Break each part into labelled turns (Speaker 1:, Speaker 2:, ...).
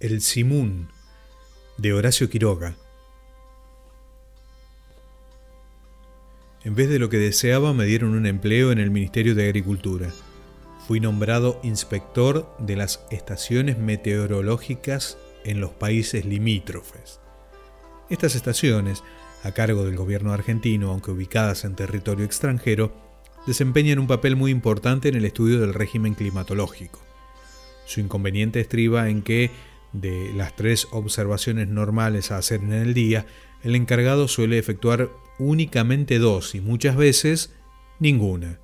Speaker 1: El Simún, de Horacio Quiroga. En vez de lo que deseaba, me dieron un empleo en el Ministerio de Agricultura. Fui nombrado inspector de las estaciones meteorológicas en los países limítrofes. Estas estaciones, a cargo del gobierno argentino, aunque ubicadas en territorio extranjero, desempeñan un papel muy importante en el estudio del régimen climatológico. Su inconveniente estriba en que, de las tres observaciones normales a hacer en el día, el encargado suele efectuar únicamente dos y muchas veces ninguna.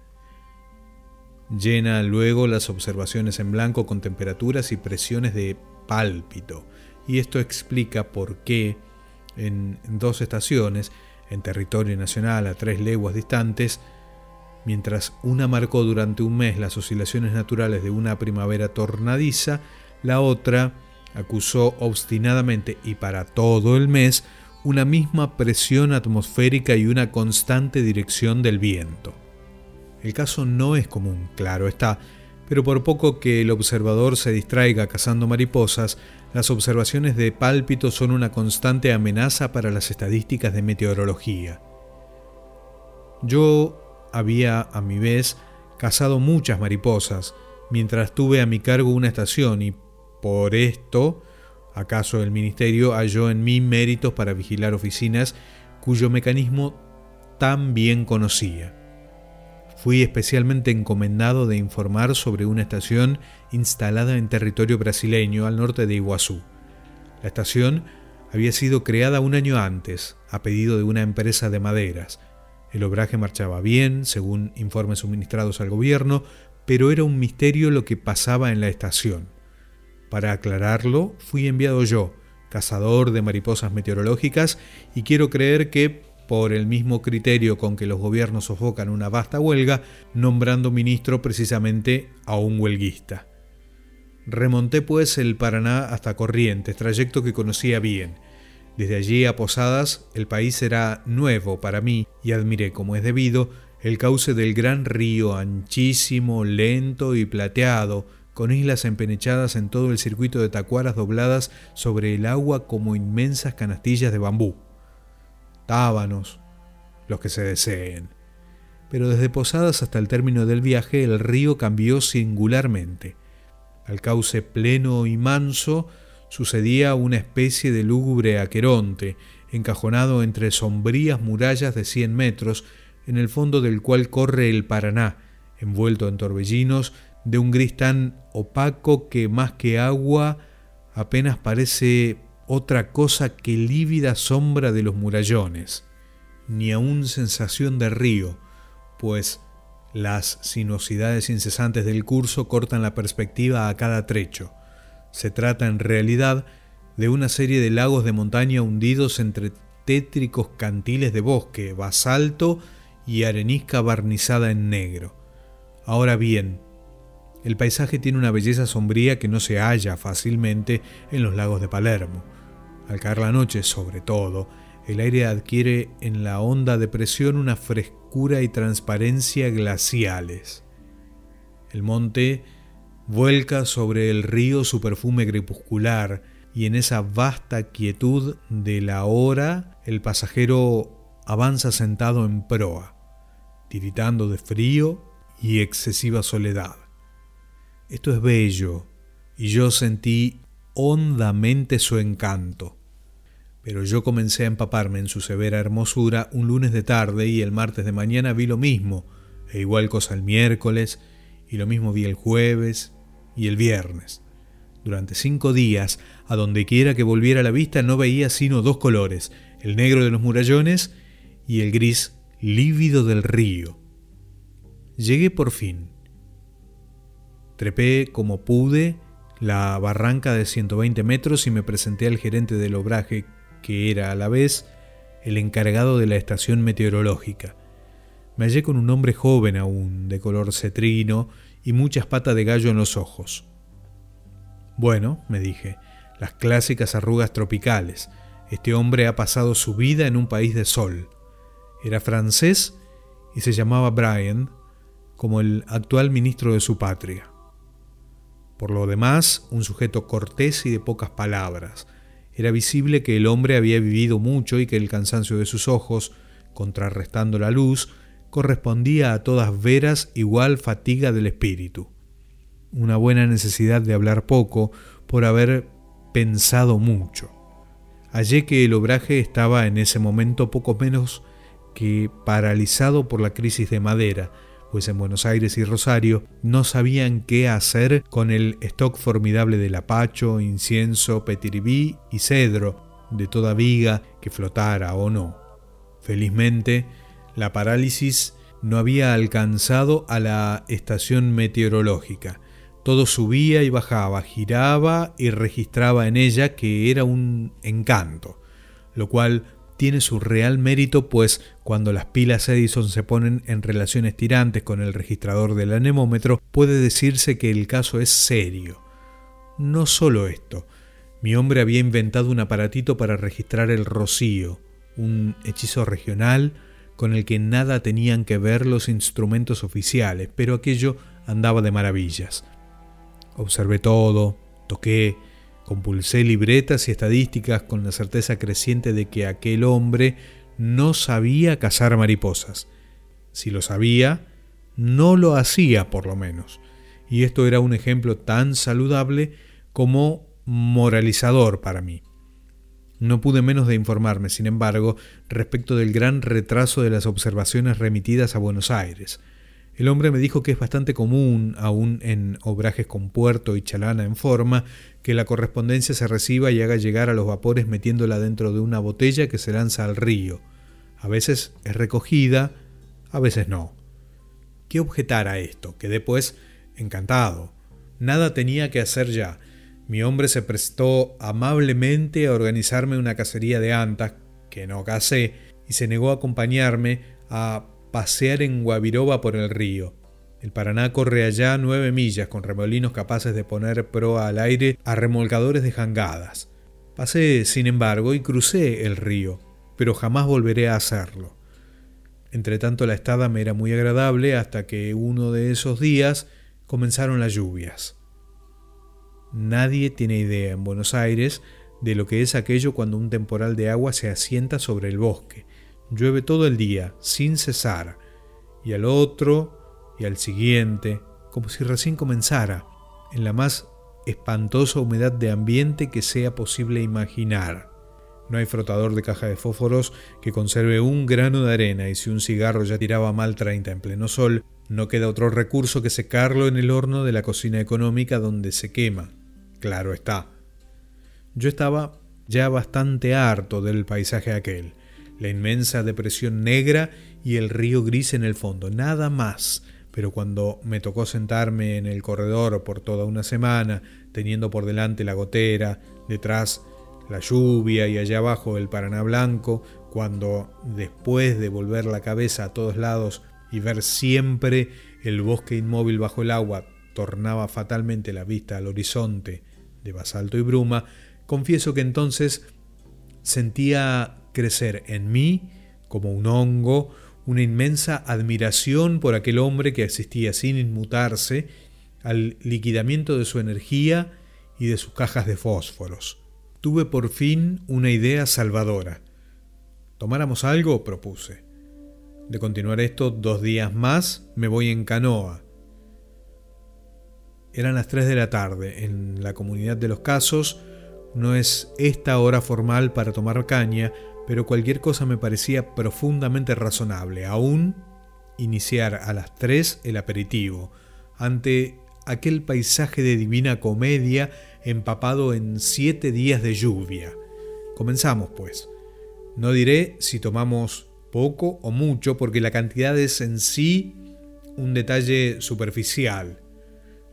Speaker 1: Llena luego las observaciones en blanco con temperaturas y presiones de pálpito, y esto explica por qué en dos estaciones, en territorio nacional a tres leguas distantes, mientras una marcó durante un mes las oscilaciones naturales de una primavera tornadiza, la otra acusó obstinadamente y para todo el mes una misma presión atmosférica y una constante dirección del viento. El caso no es común, claro está, pero por poco que el observador se distraiga cazando mariposas, las observaciones de pálpito son una constante amenaza para las estadísticas de meteorología. Yo había, a mi vez, cazado muchas mariposas, mientras tuve a mi cargo una estación y por esto ¿Acaso el ministerio halló en mí méritos para vigilar oficinas cuyo mecanismo tan bien conocía? Fui especialmente encomendado de informar sobre una estación instalada en territorio brasileño al norte de Iguazú. La estación había sido creada un año antes, a pedido de una empresa de maderas. El obraje marchaba bien, según informes suministrados al gobierno, pero era un misterio lo que pasaba en la estación. Para aclararlo, fui enviado yo, cazador de mariposas meteorológicas, y quiero creer que, por el mismo criterio con que los gobiernos sofocan una vasta huelga, nombrando ministro precisamente a un huelguista. Remonté pues el Paraná hasta Corrientes, trayecto que conocía bien. Desde allí a Posadas el país era nuevo para mí y admiré, como es debido, el cauce del gran río anchísimo, lento y plateado, con islas empenechadas en todo el circuito de tacuaras dobladas sobre el agua como inmensas canastillas de bambú. Tábanos, los que se deseen. Pero desde Posadas hasta el término del viaje el río cambió singularmente. Al cauce pleno y manso sucedía una especie de lúgubre aqueronte, encajonado entre sombrías murallas de cien metros, en el fondo del cual corre el Paraná, envuelto en torbellinos de un gris tan opaco que más que agua apenas parece otra cosa que lívida sombra de los murallones, ni aún sensación de río, pues las sinuosidades incesantes del curso cortan la perspectiva a cada trecho. Se trata en realidad de una serie de lagos de montaña hundidos entre tétricos cantiles de bosque, basalto y arenisca barnizada en negro. Ahora bien, el paisaje tiene una belleza sombría que no se halla fácilmente en los lagos de Palermo. Al caer la noche, sobre todo, el aire adquiere en la honda de presión una frescura y transparencia glaciales. El monte vuelca sobre el río su perfume crepuscular y en esa vasta quietud de la hora el pasajero avanza sentado en proa, tiritando de frío y excesiva soledad. Esto es bello, y yo sentí hondamente su encanto. Pero yo comencé a empaparme en su severa hermosura un lunes de tarde y el martes de mañana vi lo mismo, e igual cosa el miércoles, y lo mismo vi el jueves y el viernes. Durante cinco días, a donde quiera que volviera la vista, no veía sino dos colores, el negro de los murallones y el gris lívido del río. Llegué por fin Trepé como pude la barranca de 120 metros y me presenté al gerente del obraje, que era a la vez el encargado de la estación meteorológica. Me hallé con un hombre joven aún, de color cetrino y muchas patas de gallo en los ojos. Bueno, me dije, las clásicas arrugas tropicales. Este hombre ha pasado su vida en un país de sol. Era francés y se llamaba Brian, como el actual ministro de su patria. Por lo demás, un sujeto cortés y de pocas palabras. Era visible que el hombre había vivido mucho y que el cansancio de sus ojos, contrarrestando la luz, correspondía a todas veras igual fatiga del espíritu. Una buena necesidad de hablar poco por haber pensado mucho. Hallé que el obraje estaba en ese momento poco menos que paralizado por la crisis de madera, en Buenos Aires y Rosario no sabían qué hacer con el stock formidable de lapacho, incienso, petiribí y cedro, de toda viga que flotara o no. Felizmente, la parálisis no había alcanzado a la estación meteorológica. Todo subía y bajaba, giraba y registraba en ella que era un encanto, lo cual tiene su real mérito pues cuando las pilas Edison se ponen en relaciones tirantes con el registrador del anemómetro puede decirse que el caso es serio. No solo esto, mi hombre había inventado un aparatito para registrar el rocío, un hechizo regional con el que nada tenían que ver los instrumentos oficiales, pero aquello andaba de maravillas. Observé todo, toqué, Compulsé libretas y estadísticas con la certeza creciente de que aquel hombre no sabía cazar mariposas. Si lo sabía, no lo hacía por lo menos. Y esto era un ejemplo tan saludable como moralizador para mí. No pude menos de informarme, sin embargo, respecto del gran retraso de las observaciones remitidas a Buenos Aires. El hombre me dijo que es bastante común, aún en obrajes con puerto y chalana en forma, que la correspondencia se reciba y haga llegar a los vapores metiéndola dentro de una botella que se lanza al río. A veces es recogida, a veces no. ¿Qué objetar a esto? Quedé pues encantado. Nada tenía que hacer ya. Mi hombre se prestó amablemente a organizarme una cacería de antas, que no casé, y se negó a acompañarme a pasear en Guaviroba por el río. El Paraná corre allá nueve millas con remolinos capaces de poner proa al aire a remolcadores de jangadas. Pasé, sin embargo, y crucé el río, pero jamás volveré a hacerlo. Entretanto la estada me era muy agradable hasta que uno de esos días comenzaron las lluvias. Nadie tiene idea en Buenos Aires de lo que es aquello cuando un temporal de agua se asienta sobre el bosque Llueve todo el día, sin cesar, y al otro, y al siguiente, como si recién comenzara, en la más espantosa humedad de ambiente que sea posible imaginar. No hay frotador de caja de fósforos que conserve un grano de arena y si un cigarro ya tiraba mal 30 en pleno sol, no queda otro recurso que secarlo en el horno de la cocina económica donde se quema. Claro está. Yo estaba ya bastante harto del paisaje aquel la inmensa depresión negra y el río gris en el fondo, nada más. Pero cuando me tocó sentarme en el corredor por toda una semana, teniendo por delante la gotera, detrás la lluvia y allá abajo el Paraná Blanco, cuando después de volver la cabeza a todos lados y ver siempre el bosque inmóvil bajo el agua tornaba fatalmente la vista al horizonte de basalto y bruma, confieso que entonces sentía crecer en mí, como un hongo, una inmensa admiración por aquel hombre que asistía sin inmutarse al liquidamiento de su energía y de sus cajas de fósforos. Tuve por fin una idea salvadora. ¿Tomáramos algo? propuse. De continuar esto dos días más, me voy en canoa. Eran las tres de la tarde. En la comunidad de los casos no es esta hora formal para tomar caña, pero cualquier cosa me parecía profundamente razonable, aún iniciar a las 3 el aperitivo, ante aquel paisaje de divina comedia empapado en siete días de lluvia. Comenzamos, pues. No diré si tomamos poco o mucho, porque la cantidad es en sí un detalle superficial.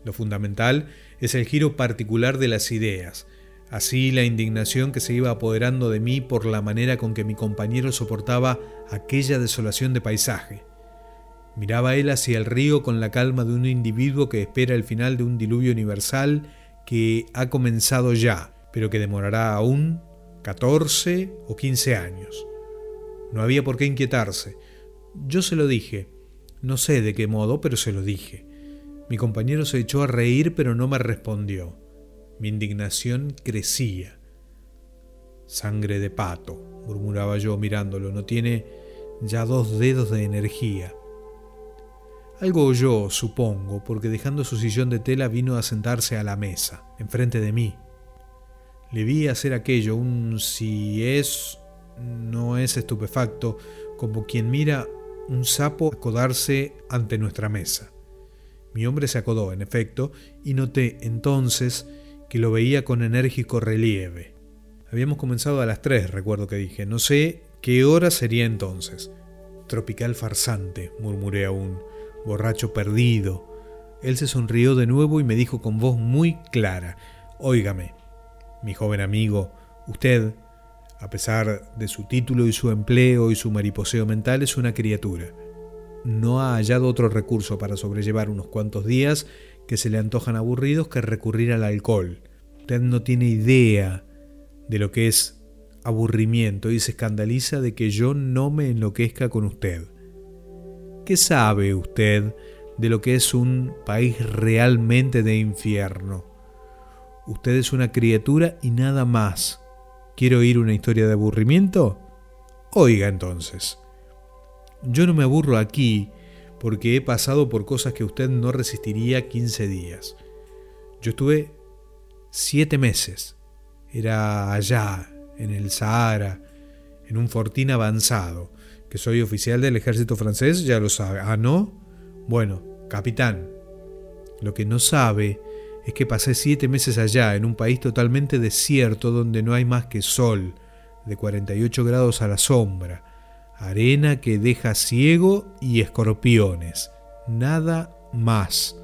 Speaker 1: Lo fundamental es el giro particular de las ideas, Así la indignación que se iba apoderando de mí por la manera con que mi compañero soportaba aquella desolación de paisaje. Miraba él hacia el río con la calma de un individuo que espera el final de un diluvio universal que ha comenzado ya, pero que demorará aún 14 o 15 años. No había por qué inquietarse. Yo se lo dije. No sé de qué modo, pero se lo dije. Mi compañero se echó a reír pero no me respondió. Mi indignación crecía. Sangre de pato, murmuraba yo mirándolo, no tiene ya dos dedos de energía. Algo oyó, supongo, porque dejando su sillón de tela vino a sentarse a la mesa, enfrente de mí. Le vi hacer aquello, un si es, no es estupefacto, como quien mira un sapo acodarse ante nuestra mesa. Mi hombre se acodó, en efecto, y noté entonces que lo veía con enérgico relieve. Habíamos comenzado a las tres, recuerdo que dije. No sé qué hora sería entonces. Tropical farsante, murmuré aún borracho perdido. Él se sonrió de nuevo y me dijo con voz muy clara, Óigame, mi joven amigo, usted, a pesar de su título y su empleo y su mariposeo mental, es una criatura. No ha hallado otro recurso para sobrellevar unos cuantos días que se le antojan aburridos que recurrir al alcohol. Usted no tiene idea de lo que es aburrimiento y se escandaliza de que yo no me enloquezca con usted. ¿Qué sabe usted de lo que es un país realmente de infierno? Usted es una criatura y nada más. ¿Quiere oír una historia de aburrimiento? Oiga entonces. Yo no me aburro aquí porque he pasado por cosas que usted no resistiría 15 días. Yo estuve siete meses. Era allá, en el Sahara, en un fortín avanzado que soy oficial del ejército francés, ya lo sabe. Ah, ¿no? Bueno, capitán. Lo que no sabe es que pasé siete meses allá, en un país totalmente desierto donde no hay más que sol, de 48 grados a la sombra, arena que deja ciego y escorpiones. Nada más.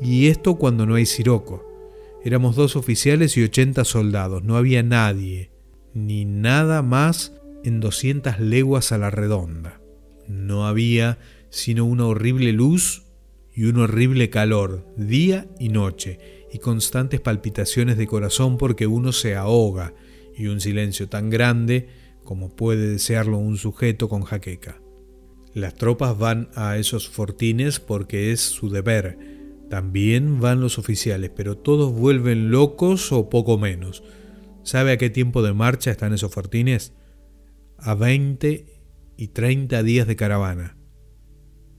Speaker 1: Y esto cuando no hay siroco. Éramos dos oficiales y 80 soldados, no había nadie, ni nada más en 200 leguas a la redonda. No había sino una horrible luz y un horrible calor, día y noche, y constantes palpitaciones de corazón porque uno se ahoga, y un silencio tan grande como puede desearlo un sujeto con jaqueca. Las tropas van a esos fortines porque es su deber. También van los oficiales, pero todos vuelven locos o poco menos. ¿Sabe a qué tiempo de marcha están esos fortines? a 20 y 30 días de caravana.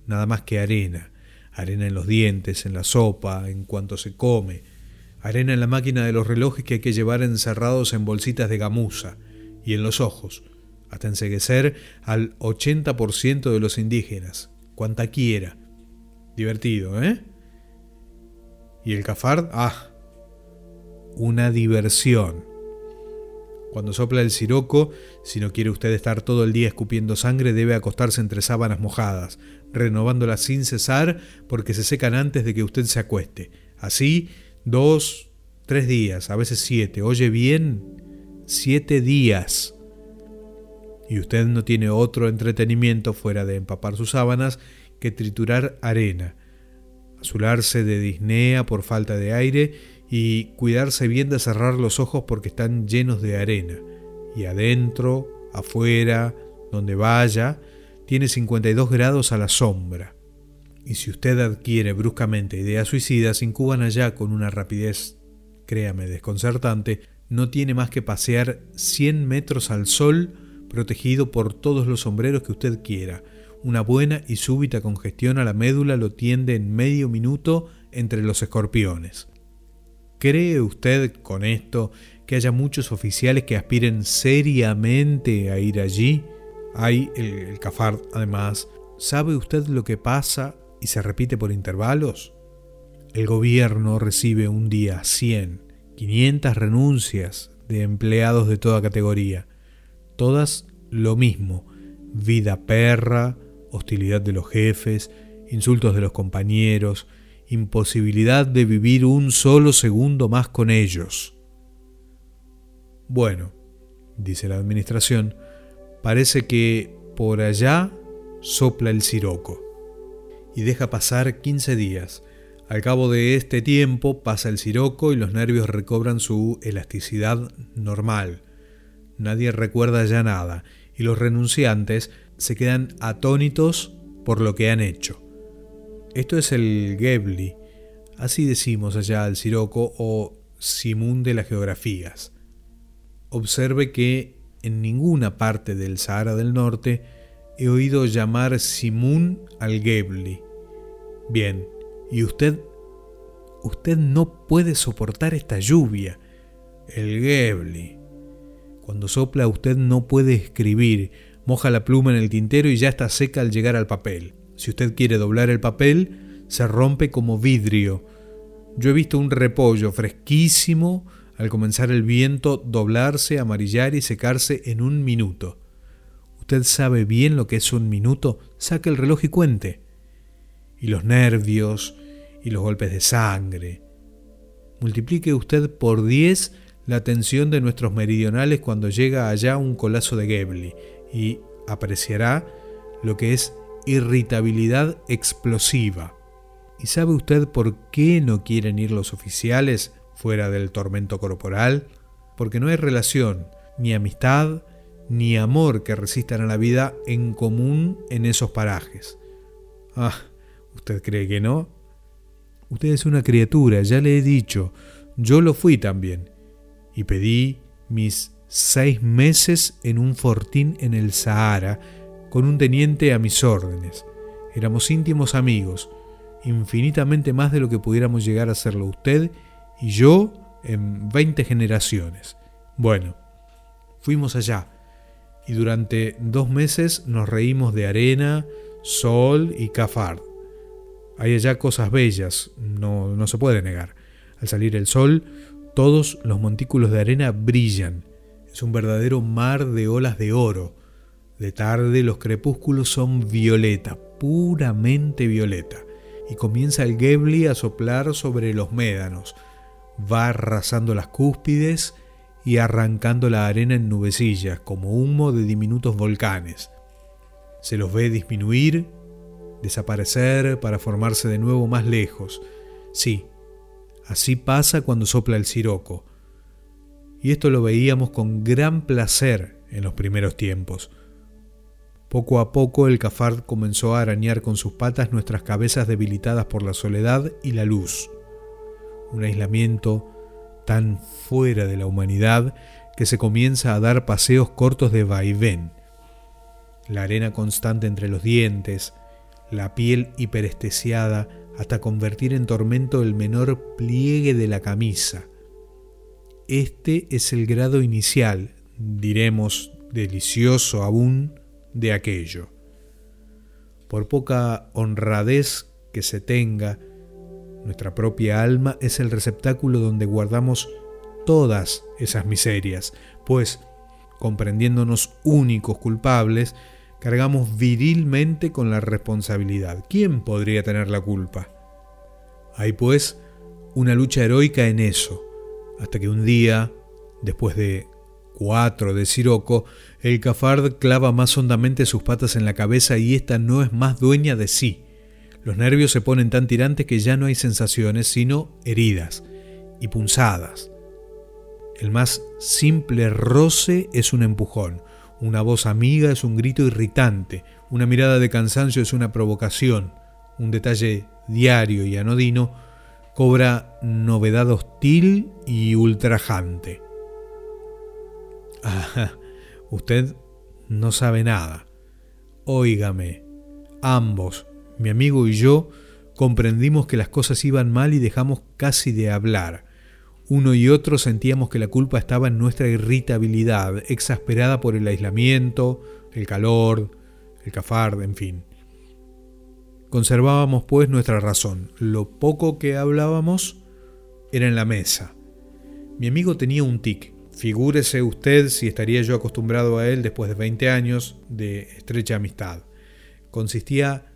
Speaker 1: Nada más que arena, arena en los dientes, en la sopa, en cuanto se come, arena en la máquina de los relojes que hay que llevar encerrados en bolsitas de gamuza y en los ojos, hasta enseguecer al 80% de los indígenas, cuanta quiera. Divertido, ¿eh? Y el cafard, ah, una diversión. Cuando sopla el siroco, si no quiere usted estar todo el día escupiendo sangre, debe acostarse entre sábanas mojadas, renovándolas sin cesar porque se secan antes de que usted se acueste. Así, dos, tres días, a veces siete. Oye bien, siete días. Y usted no tiene otro entretenimiento fuera de empapar sus sábanas que triturar arena, azularse de disnea por falta de aire y cuidarse bien de cerrar los ojos porque están llenos de arena. Y adentro, afuera, donde vaya, tiene 52 grados a la sombra. Y si usted adquiere bruscamente ideas suicidas, incuban allá con una rapidez, créame, desconcertante, no tiene más que pasear 100 metros al sol protegido por todos los sombreros que usted quiera. Una buena y súbita congestión a la médula lo tiende en medio minuto entre los escorpiones. ¿Cree usted con esto que haya muchos oficiales que aspiren seriamente a ir allí? Hay el, cafard, además. ¿Sabe usted lo que pasa y se repite por intervalos? El gobierno recibe un día 100, 500 renuncias de empleados de toda categoría. Todas lo mismo. Vida perra, hostilidad de los jefes, insultos de los compañeros, imposibilidad de vivir un solo segundo más con ellos. Bueno, dice la administración, parece que por allá sopla el siroco y deja pasar 15 días. Al cabo de este tiempo pasa el siroco y los nervios recobran su elasticidad normal. Nadie recuerda ya nada y los renunciantes se quedan atónitos por lo que han hecho. Esto es el Gebli, así decimos allá al Siroco o Simún de las geografías. Observe que en ninguna parte del Sahara del Norte he oído llamar Simún al Gebli. Bien, y usted, usted no puede soportar esta lluvia. El Gebli. Cuando sopla usted no puede escribir, moja la pluma en el tintero y ya está seca al llegar al papel. Si usted quiere doblar el papel, se rompe como vidrio. Yo he visto un repollo fresquísimo al comenzar el viento doblarse, amarillar y secarse en un minuto. Usted sabe bien lo que es un minuto, saque el reloj y cuente. Y los nervios y los golpes de sangre. Multiplique usted por 10 la tensión de nuestros meridionales cuando llega allá un colazo de Gebli y apreciará lo que es irritabilidad explosiva. ¿Y sabe usted por qué no quieren ir los oficiales fuera del tormento corporal? Porque no hay relación, ni amistad, ni amor que resistan a la vida en común en esos parajes. Ah, ¿usted cree que no? Usted es una criatura, ya le he dicho, yo lo fui también, y pedí mis seis meses en un fortín en el Sahara, con un teniente a mis órdenes. Éramos íntimos amigos, infinitamente más de lo que pudiéramos llegar a serlo usted y yo en 20 generaciones. Bueno, fuimos allá y durante dos meses nos reímos de arena, sol y cafard. Hay allá cosas bellas, no, no se puede negar. Al salir el sol, todos los montículos de arena brillan. Es un verdadero mar de olas de oro. De tarde los crepúsculos son violeta, puramente violeta y comienza el Gebli a soplar sobre los médanos. Va arrasando las cúspides y arrancando la arena en nubecillas, como humo de diminutos volcanes. Se los ve disminuir, desaparecer para formarse de nuevo más lejos. Sí, así pasa cuando sopla el siroco. Y esto lo veíamos con gran placer en los primeros tiempos. Poco a poco el cafard comenzó a arañar con sus patas nuestras cabezas debilitadas por la soledad y la luz. Un aislamiento tan fuera de la humanidad que se comienza a dar paseos cortos de vaivén. La arena constante entre los dientes, la piel hiperestesiada hasta convertir en tormento el menor pliegue de la camisa. Este es el grado inicial, diremos delicioso aún, de aquello. Por poca honradez que se tenga, nuestra propia alma es el receptáculo donde guardamos todas esas miserias, pues, comprendiéndonos únicos culpables, cargamos virilmente con la responsabilidad. ¿Quién podría tener la culpa? Hay pues una lucha heroica en eso, hasta que un día, después de cuatro de Siroco, el cafard clava más hondamente sus patas en la cabeza y ésta no es más dueña de sí. Los nervios se ponen tan tirantes que ya no hay sensaciones, sino heridas y punzadas. El más simple roce es un empujón, una voz amiga es un grito irritante, una mirada de cansancio es una provocación, un detalle diario y anodino cobra novedad hostil y ultrajante. Ah, usted no sabe nada. Óigame, ambos, mi amigo y yo, comprendimos que las cosas iban mal y dejamos casi de hablar. Uno y otro sentíamos que la culpa estaba en nuestra irritabilidad, exasperada por el aislamiento, el calor, el cafard, en fin. Conservábamos pues nuestra razón. Lo poco que hablábamos era en la mesa. Mi amigo tenía un tic, Figúrese usted si estaría yo acostumbrado a él después de 20 años de estrecha amistad. Consistía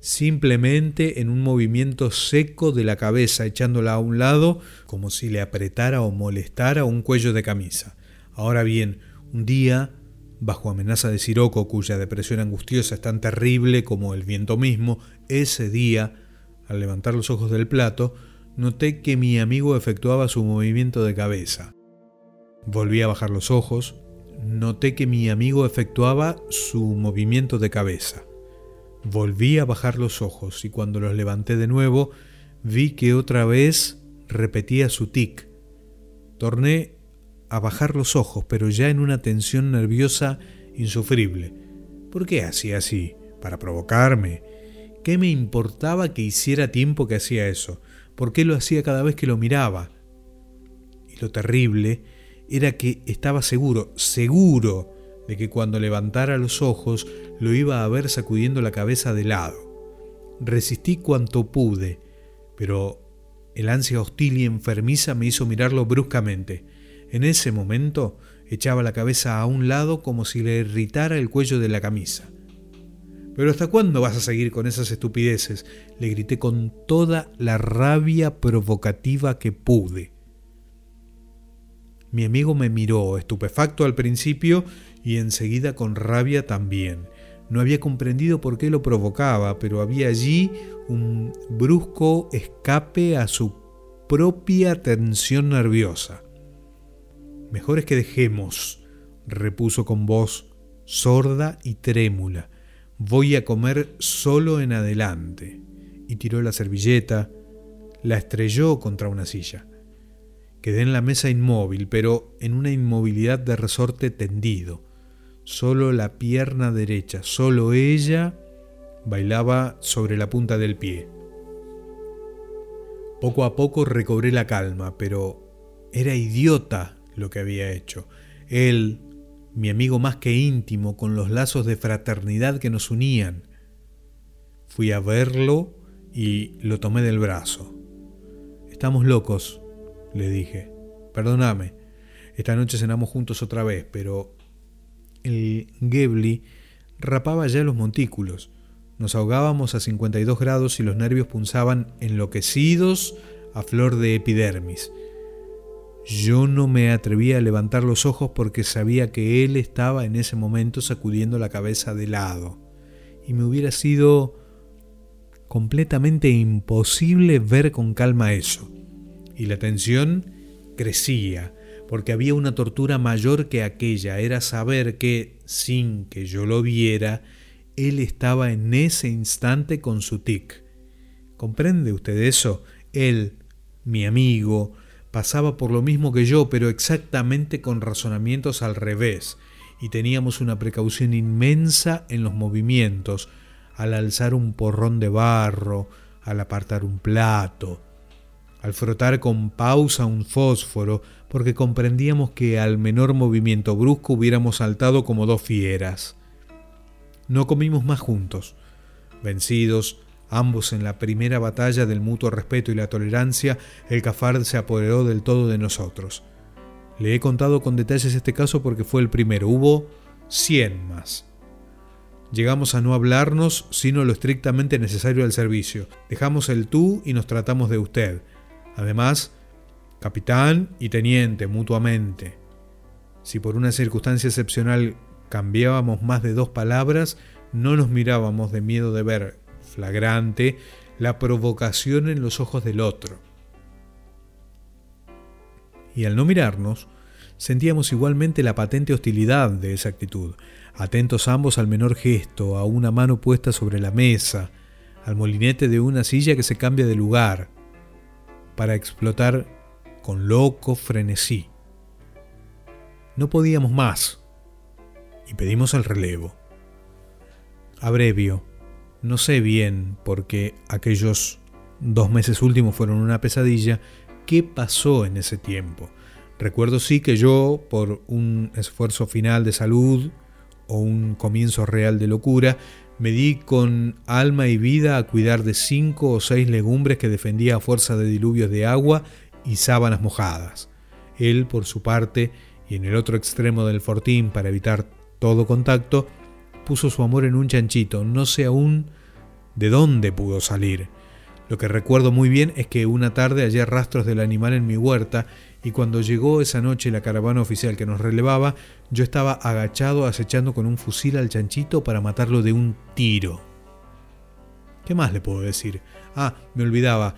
Speaker 1: simplemente en un movimiento seco de la cabeza, echándola a un lado como si le apretara o molestara un cuello de camisa. Ahora bien, un día, bajo amenaza de Siroco, cuya depresión angustiosa es tan terrible como el viento mismo, ese día, al levantar los ojos del plato, noté que mi amigo efectuaba su movimiento de cabeza. Volví a bajar los ojos. Noté que mi amigo efectuaba su movimiento de cabeza. Volví a bajar los ojos y cuando los levanté de nuevo vi que otra vez repetía su tic. Torné a bajar los ojos, pero ya en una tensión nerviosa insufrible. ¿Por qué hacía así? ¿Para provocarme? ¿Qué me importaba que hiciera tiempo que hacía eso? ¿Por qué lo hacía cada vez que lo miraba? Y lo terrible era que estaba seguro, seguro, de que cuando levantara los ojos lo iba a ver sacudiendo la cabeza de lado. Resistí cuanto pude, pero el ansia hostil y enfermiza me hizo mirarlo bruscamente. En ese momento echaba la cabeza a un lado como si le irritara el cuello de la camisa. ¿Pero hasta cuándo vas a seguir con esas estupideces? Le grité con toda la rabia provocativa que pude. Mi amigo me miró, estupefacto al principio y enseguida con rabia también. No había comprendido por qué lo provocaba, pero había allí un brusco escape a su propia tensión nerviosa. Mejor es que dejemos, repuso con voz sorda y trémula. Voy a comer solo en adelante. Y tiró la servilleta, la estrelló contra una silla. Quedé en la mesa inmóvil, pero en una inmovilidad de resorte tendido. Solo la pierna derecha, solo ella bailaba sobre la punta del pie. Poco a poco recobré la calma, pero era idiota lo que había hecho. Él, mi amigo más que íntimo, con los lazos de fraternidad que nos unían. Fui a verlo y lo tomé del brazo. Estamos locos, le dije. Perdóname, esta noche cenamos juntos otra vez, pero el Gebli rapaba ya los montículos. Nos ahogábamos a 52 grados y los nervios punzaban enloquecidos a flor de epidermis. Yo no me atrevía a levantar los ojos porque sabía que él estaba en ese momento sacudiendo la cabeza de lado. Y me hubiera sido completamente imposible ver con calma eso y la tensión crecía, porque había una tortura mayor que aquella, era saber que, sin que yo lo viera, él estaba en ese instante con su tic. ¿Comprende usted eso? Él, mi amigo, pasaba por lo mismo que yo, pero exactamente con razonamientos al revés, y teníamos una precaución inmensa en los movimientos, al alzar un porrón de barro, al apartar un plato, al frotar con pausa un fósforo, porque comprendíamos que al menor movimiento brusco hubiéramos saltado como dos fieras. No comimos más juntos. Vencidos, ambos en la primera batalla del mutuo respeto y la tolerancia, el cafard se apoderó del todo de nosotros. Le he contado con detalles este caso porque fue el primero. Hubo cien más. Llegamos a no hablarnos sino lo estrictamente necesario al servicio. Dejamos el tú y nos tratamos de usted. Además, capitán y teniente mutuamente. Si por una circunstancia excepcional cambiábamos más de dos palabras, no nos mirábamos de miedo de ver flagrante la provocación en los ojos del otro. Y al no mirarnos, sentíamos igualmente la patente hostilidad de esa actitud, atentos ambos al menor gesto, a una mano puesta sobre la mesa, al molinete de una silla que se cambia de lugar, para explotar con loco frenesí. No podíamos más y pedimos el relevo. Abrevio, no sé bien, porque aquellos dos meses últimos fueron una pesadilla, qué pasó en ese tiempo. Recuerdo sí que yo, por un esfuerzo final de salud o un comienzo real de locura, me di con alma y vida a cuidar de cinco o seis legumbres que defendía a fuerza de diluvios de agua y sábanas mojadas. Él, por su parte, y en el otro extremo del fortín para evitar todo contacto, puso su amor en un chanchito, no sé aún de dónde pudo salir. Lo que recuerdo muy bien es que una tarde hallé rastros del animal en mi huerta y cuando llegó esa noche la caravana oficial que nos relevaba, yo estaba agachado acechando con un fusil al chanchito para matarlo de un tiro. ¿Qué más le puedo decir? Ah, me olvidaba,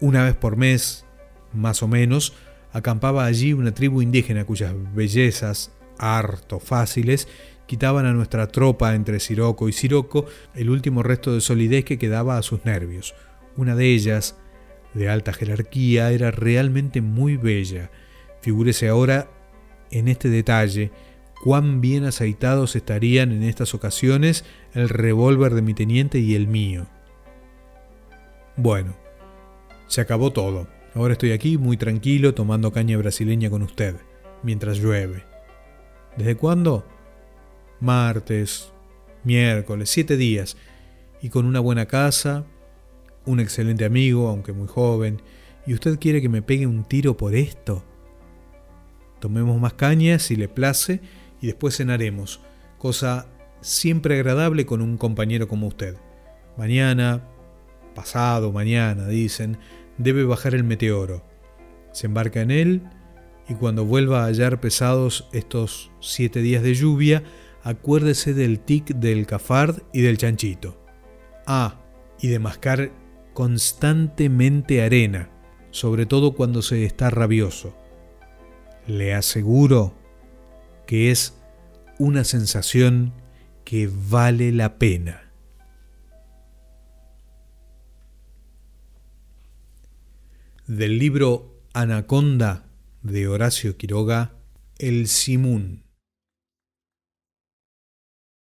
Speaker 1: una vez por mes, más o menos, acampaba allí una tribu indígena cuyas bellezas, harto fáciles, quitaban a nuestra tropa entre Siroco y Siroco el último resto de solidez que quedaba a sus nervios. Una de ellas, de alta jerarquía, era realmente muy bella. Figúrese ahora en este detalle cuán bien aceitados estarían en estas ocasiones el revólver de mi teniente y el mío. Bueno, se acabó todo. Ahora estoy aquí muy tranquilo tomando caña brasileña con usted, mientras llueve. ¿Desde cuándo? Martes, miércoles, siete días, y con una buena casa, un excelente amigo, aunque muy joven, y usted quiere que me pegue un tiro por esto. Tomemos más caña si le place y después cenaremos, cosa siempre agradable con un compañero como usted. Mañana, pasado mañana, dicen, debe bajar el meteoro. Se embarca en él y cuando vuelva a hallar pesados estos siete días de lluvia, acuérdese del tic del cafard y del chanchito. Ah, y de mascar constantemente arena, sobre todo cuando se está rabioso. Le aseguro que es una sensación que vale la pena. Del libro Anaconda de Horacio Quiroga, El Simún.